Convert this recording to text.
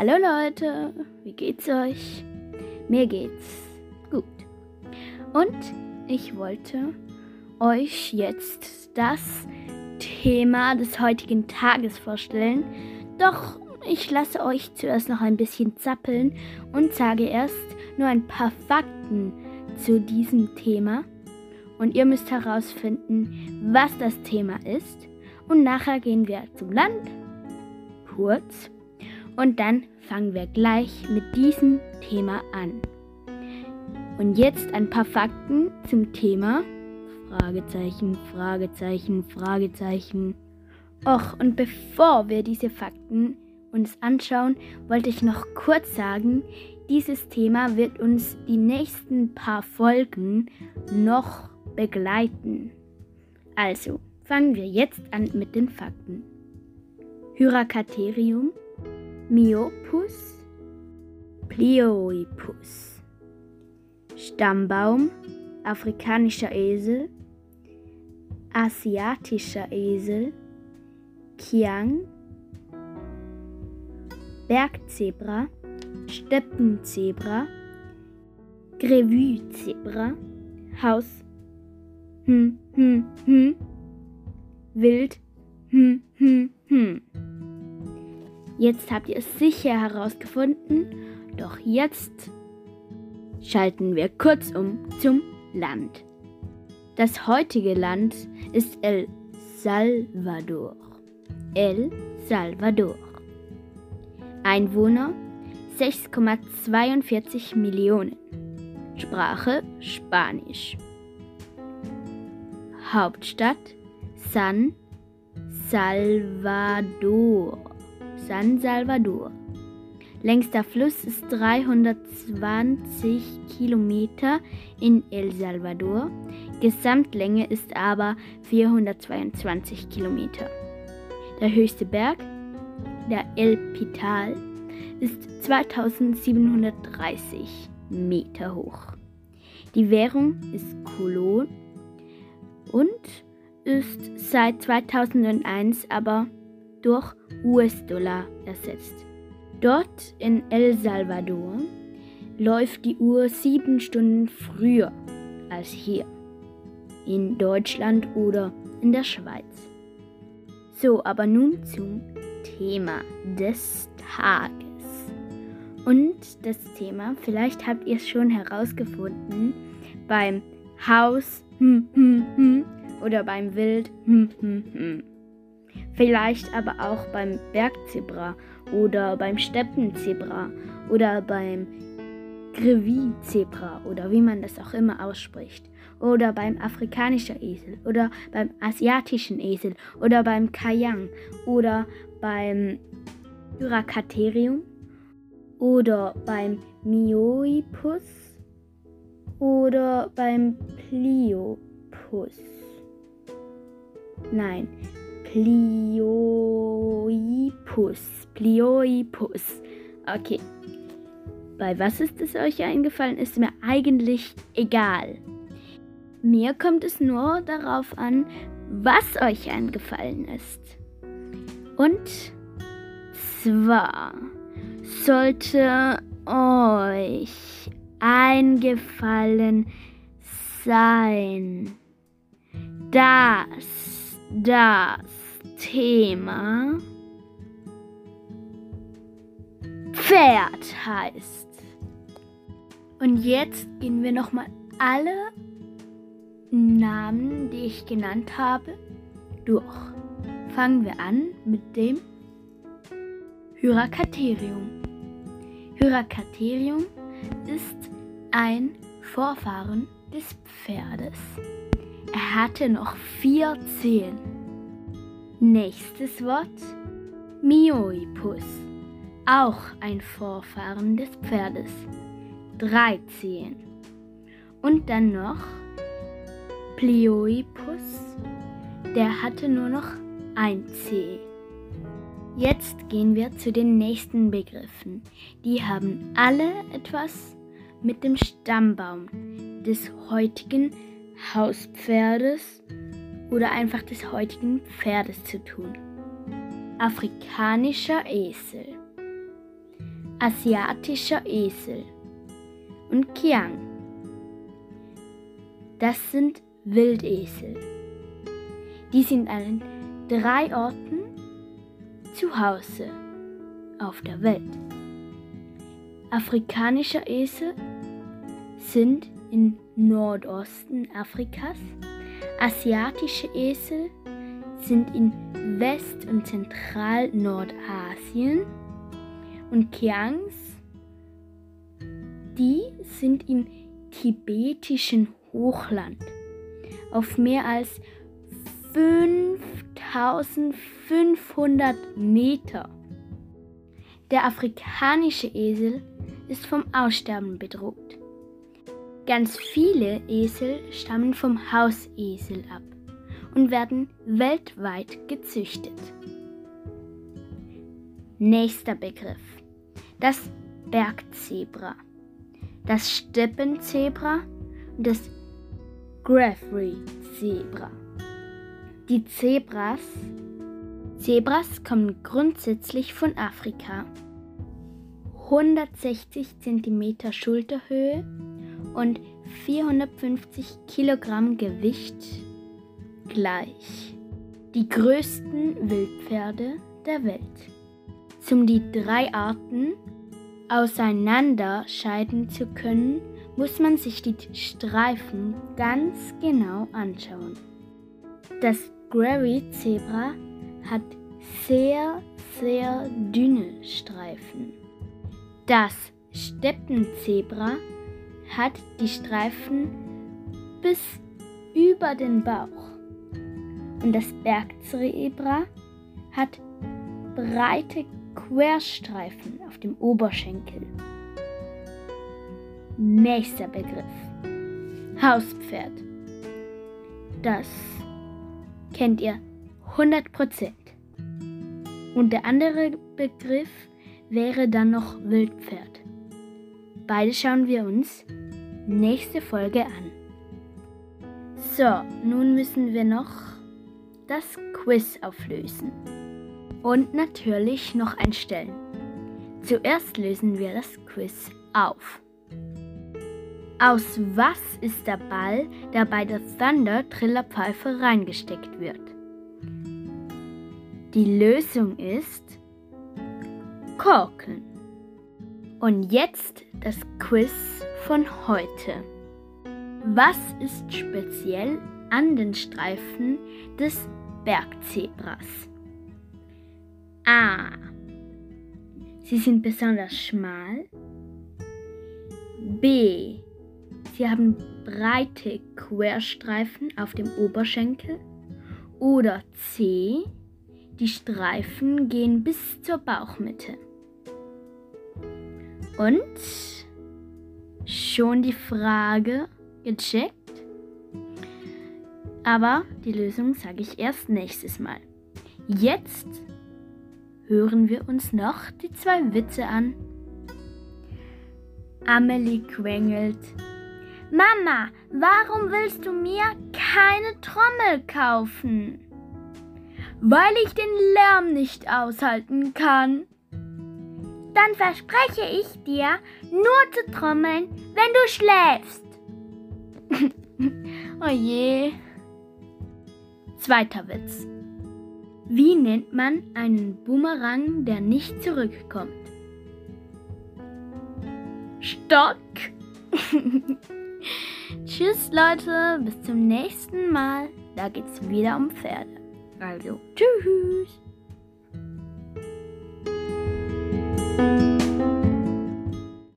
Hallo Leute, wie geht's euch? Mir geht's gut. Und ich wollte euch jetzt das Thema des heutigen Tages vorstellen. Doch ich lasse euch zuerst noch ein bisschen zappeln und sage erst nur ein paar Fakten zu diesem Thema. Und ihr müsst herausfinden, was das Thema ist. Und nachher gehen wir zum Land, kurz. Und dann fangen wir gleich mit diesem Thema an. Und jetzt ein paar Fakten zum Thema. Fragezeichen, Fragezeichen, Fragezeichen. Och, und bevor wir diese Fakten uns anschauen, wollte ich noch kurz sagen, dieses Thema wird uns die nächsten paar Folgen noch begleiten. Also, fangen wir jetzt an mit den Fakten. Hyracaterium, Myopus, Plioipus. Stammbaum, afrikanischer Esel, asiatischer Esel, Kiang, Bergzebra, Steppenzebra, Grevue-Zebra, Haus, hm, hm, hm, Wild, hm, hm, hm. Jetzt habt ihr es sicher herausgefunden, doch jetzt schalten wir kurz um zum Land. Das heutige Land ist El Salvador. El Salvador. Einwohner 6,42 Millionen. Sprache Spanisch. Hauptstadt San Salvador. San Salvador. Längster Fluss ist 320 Kilometer in El Salvador. Gesamtlänge ist aber 422 Kilometer. Der höchste Berg, der El Pital, ist 2730 Meter hoch. Die Währung ist Kolon und ist seit 2001 aber durch US-Dollar ersetzt. Dort in El Salvador läuft die Uhr sieben Stunden früher als hier in Deutschland oder in der Schweiz. So, aber nun zum Thema des Tages. Und das Thema, vielleicht habt ihr es schon herausgefunden, beim Haus hm, hm, hm, oder beim Wild hm, hm, hm. Vielleicht aber auch beim Bergzebra oder beim Steppenzebra oder beim Grevizebra oder wie man das auch immer ausspricht oder beim afrikanischen Esel oder beim asiatischen Esel oder beim Kayang oder beim Hyracaterium oder beim Mioipus oder beim Pliopus. Nein, Plioipus. Plioipus. Okay. Bei was ist es euch eingefallen, ist mir eigentlich egal. Mir kommt es nur darauf an, was euch eingefallen ist. Und zwar sollte euch eingefallen sein, dass das Thema Pferd heißt. Und jetzt gehen wir nochmal alle Namen, die ich genannt habe, durch. Fangen wir an mit dem Hyracaterium. Hyracaterium ist ein Vorfahren des Pferdes. Er hatte noch vier Zehen. Nächstes Wort Mioipus, auch ein Vorfahren des Pferdes. Drei Zehen. Und dann noch Plioipus, der hatte nur noch ein C. Jetzt gehen wir zu den nächsten Begriffen. Die haben alle etwas mit dem Stammbaum des heutigen Hauspferdes oder einfach des heutigen Pferdes zu tun. Afrikanischer Esel. asiatischer Esel und Kiang. Das sind Wildesel. Die sind an drei Orten zu Hause auf der Welt. Afrikanischer Esel sind in Nordosten Afrikas. Asiatische Esel sind in West- und Zentral-Nordasien. Und Kiangs, die sind im tibetischen Hochland auf mehr als 5500 Meter. Der afrikanische Esel ist vom Aussterben bedroht. Ganz viele Esel stammen vom Hausesel ab und werden weltweit gezüchtet. Nächster Begriff. Das Bergzebra, das Steppenzebra und das Graffrey-Zebra. Die Zebras. Zebras kommen grundsätzlich von Afrika. 160 cm Schulterhöhe und 450 Kilogramm Gewicht gleich. Die größten Wildpferde der Welt. Um die drei Arten auseinanderscheiden zu können, muss man sich die Streifen ganz genau anschauen. Das Gravy Zebra hat sehr, sehr dünne Streifen. Das Steppenzebra hat die Streifen bis über den Bauch. Und das Bergzebra hat breite Querstreifen auf dem Oberschenkel. Nächster Begriff. Hauspferd. Das kennt ihr 100%. Und der andere Begriff wäre dann noch Wildpferd. Beide schauen wir uns nächste Folge an. So, nun müssen wir noch das Quiz auflösen. Und natürlich noch einstellen. Zuerst lösen wir das Quiz auf. Aus was ist der Ball, der bei der Thunder Trillerpfeife reingesteckt wird? Die Lösung ist Korken. Und jetzt das Quiz von heute. Was ist speziell an den Streifen des Bergzebras? A. Sie sind besonders schmal. B. Sie haben breite Querstreifen auf dem Oberschenkel. Oder C. Die Streifen gehen bis zur Bauchmitte. Und schon die Frage gecheckt? Aber die Lösung sage ich erst nächstes Mal. Jetzt hören wir uns noch die zwei Witze an. Amelie quengelt. Mama, warum willst du mir keine Trommel kaufen? Weil ich den Lärm nicht aushalten kann. Dann verspreche ich dir, nur zu trommeln, wenn du schläfst. oh je. Zweiter Witz. Wie nennt man einen Boomerang, der nicht zurückkommt? Stock. Tschüss Leute, bis zum nächsten Mal. Da geht's wieder um Pferde. Also, tschüss.